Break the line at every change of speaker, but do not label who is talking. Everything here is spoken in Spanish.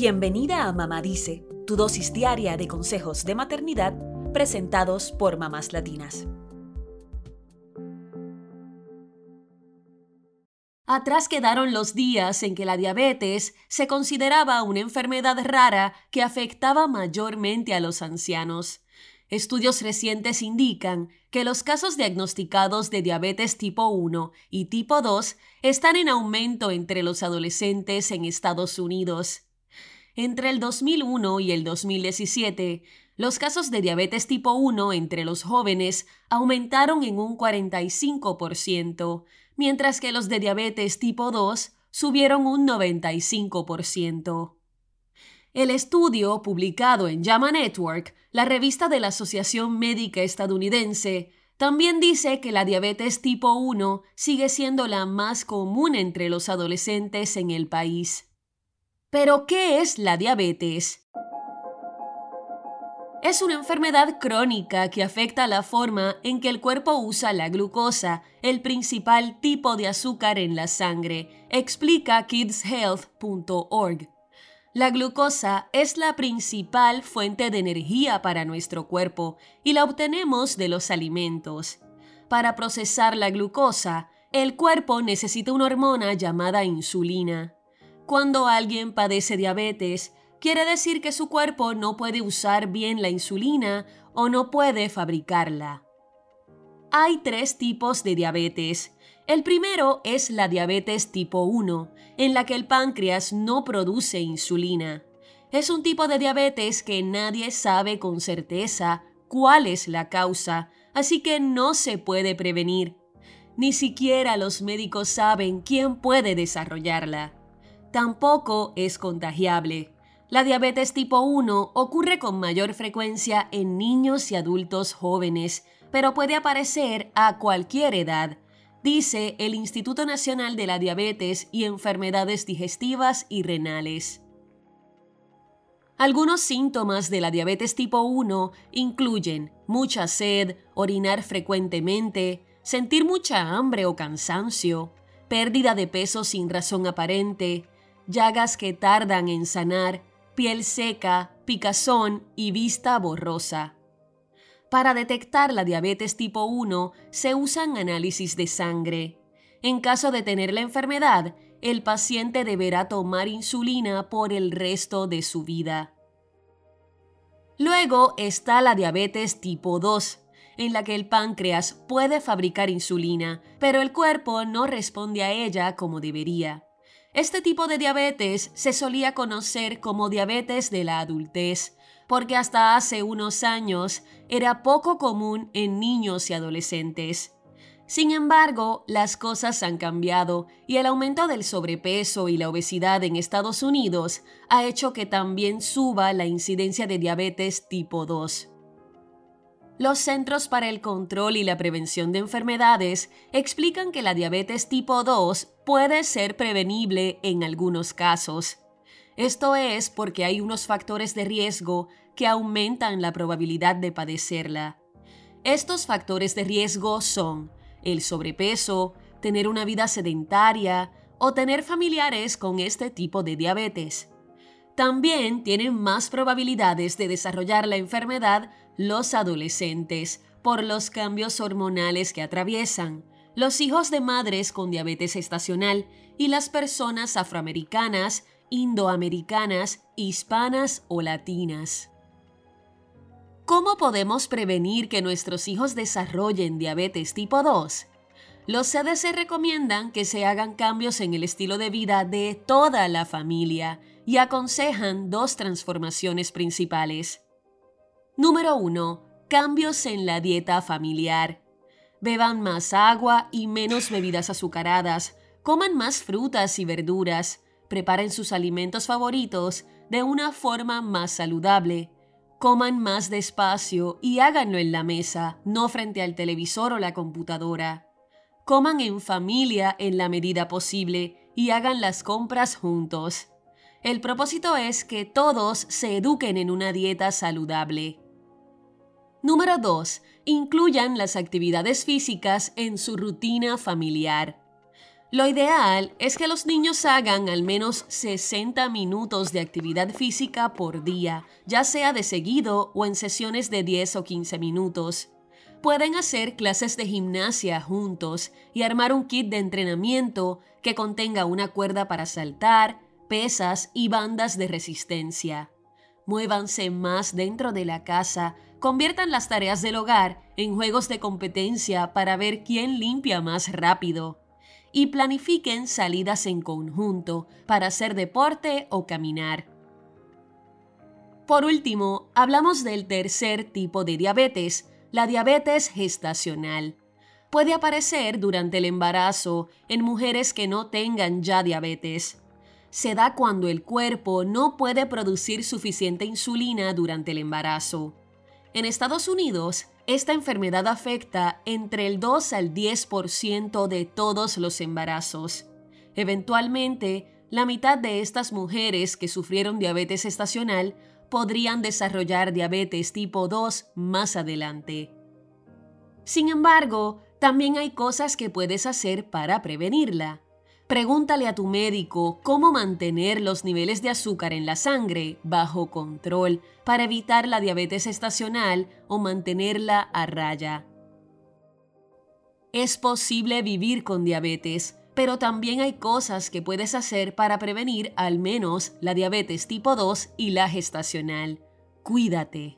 Bienvenida a Mamá Dice, tu dosis diaria de consejos de maternidad presentados por mamás latinas. Atrás quedaron los días en que la diabetes se consideraba una enfermedad rara que afectaba mayormente a los ancianos. Estudios recientes indican que los casos diagnosticados de diabetes tipo 1 y tipo 2 están en aumento entre los adolescentes en Estados Unidos. Entre el 2001 y el 2017, los casos de diabetes tipo 1 entre los jóvenes aumentaron en un 45%, mientras que los de diabetes tipo 2 subieron un 95%. El estudio, publicado en JAMA Network, la revista de la Asociación Médica Estadounidense, también dice que la diabetes tipo 1 sigue siendo la más común entre los adolescentes en el país. Pero, ¿qué es la diabetes? Es una enfermedad crónica que afecta la forma en que el cuerpo usa la glucosa, el principal tipo de azúcar en la sangre, explica kidshealth.org. La glucosa es la principal fuente de energía para nuestro cuerpo y la obtenemos de los alimentos. Para procesar la glucosa, el cuerpo necesita una hormona llamada insulina. Cuando alguien padece diabetes, quiere decir que su cuerpo no puede usar bien la insulina o no puede fabricarla. Hay tres tipos de diabetes. El primero es la diabetes tipo 1, en la que el páncreas no produce insulina. Es un tipo de diabetes que nadie sabe con certeza cuál es la causa, así que no se puede prevenir. Ni siquiera los médicos saben quién puede desarrollarla. Tampoco es contagiable. La diabetes tipo 1 ocurre con mayor frecuencia en niños y adultos jóvenes, pero puede aparecer a cualquier edad, dice el Instituto Nacional de la Diabetes y Enfermedades Digestivas y Renales. Algunos síntomas de la diabetes tipo 1 incluyen mucha sed, orinar frecuentemente, sentir mucha hambre o cansancio, pérdida de peso sin razón aparente, llagas que tardan en sanar, piel seca, picazón y vista borrosa. Para detectar la diabetes tipo 1 se usan análisis de sangre. En caso de tener la enfermedad, el paciente deberá tomar insulina por el resto de su vida. Luego está la diabetes tipo 2, en la que el páncreas puede fabricar insulina, pero el cuerpo no responde a ella como debería. Este tipo de diabetes se solía conocer como diabetes de la adultez, porque hasta hace unos años era poco común en niños y adolescentes. Sin embargo, las cosas han cambiado y el aumento del sobrepeso y la obesidad en Estados Unidos ha hecho que también suba la incidencia de diabetes tipo 2. Los Centros para el Control y la Prevención de Enfermedades explican que la diabetes tipo 2 puede ser prevenible en algunos casos. Esto es porque hay unos factores de riesgo que aumentan la probabilidad de padecerla. Estos factores de riesgo son el sobrepeso, tener una vida sedentaria o tener familiares con este tipo de diabetes. También tienen más probabilidades de desarrollar la enfermedad los adolescentes por los cambios hormonales que atraviesan, los hijos de madres con diabetes estacional y las personas afroamericanas, indoamericanas, hispanas o latinas. ¿Cómo podemos prevenir que nuestros hijos desarrollen diabetes tipo 2? Los CDC recomiendan que se hagan cambios en el estilo de vida de toda la familia y aconsejan dos transformaciones principales. Número 1. Cambios en la dieta familiar. Beban más agua y menos bebidas azucaradas. Coman más frutas y verduras. Preparen sus alimentos favoritos de una forma más saludable. Coman más despacio y háganlo en la mesa, no frente al televisor o la computadora. Coman en familia en la medida posible y hagan las compras juntos. El propósito es que todos se eduquen en una dieta saludable. Número 2. Incluyan las actividades físicas en su rutina familiar. Lo ideal es que los niños hagan al menos 60 minutos de actividad física por día, ya sea de seguido o en sesiones de 10 o 15 minutos. Pueden hacer clases de gimnasia juntos y armar un kit de entrenamiento que contenga una cuerda para saltar, pesas y bandas de resistencia. Muévanse más dentro de la casa, conviertan las tareas del hogar en juegos de competencia para ver quién limpia más rápido y planifiquen salidas en conjunto para hacer deporte o caminar. Por último, hablamos del tercer tipo de diabetes, la diabetes gestacional. Puede aparecer durante el embarazo en mujeres que no tengan ya diabetes. Se da cuando el cuerpo no puede producir suficiente insulina durante el embarazo. En Estados Unidos, esta enfermedad afecta entre el 2 al 10% de todos los embarazos. Eventualmente, la mitad de estas mujeres que sufrieron diabetes estacional podrían desarrollar diabetes tipo 2 más adelante. Sin embargo, también hay cosas que puedes hacer para prevenirla. Pregúntale a tu médico cómo mantener los niveles de azúcar en la sangre bajo control para evitar la diabetes estacional o mantenerla a raya. Es posible vivir con diabetes, pero también hay cosas que puedes hacer para prevenir al menos la diabetes tipo 2 y la gestacional. Cuídate.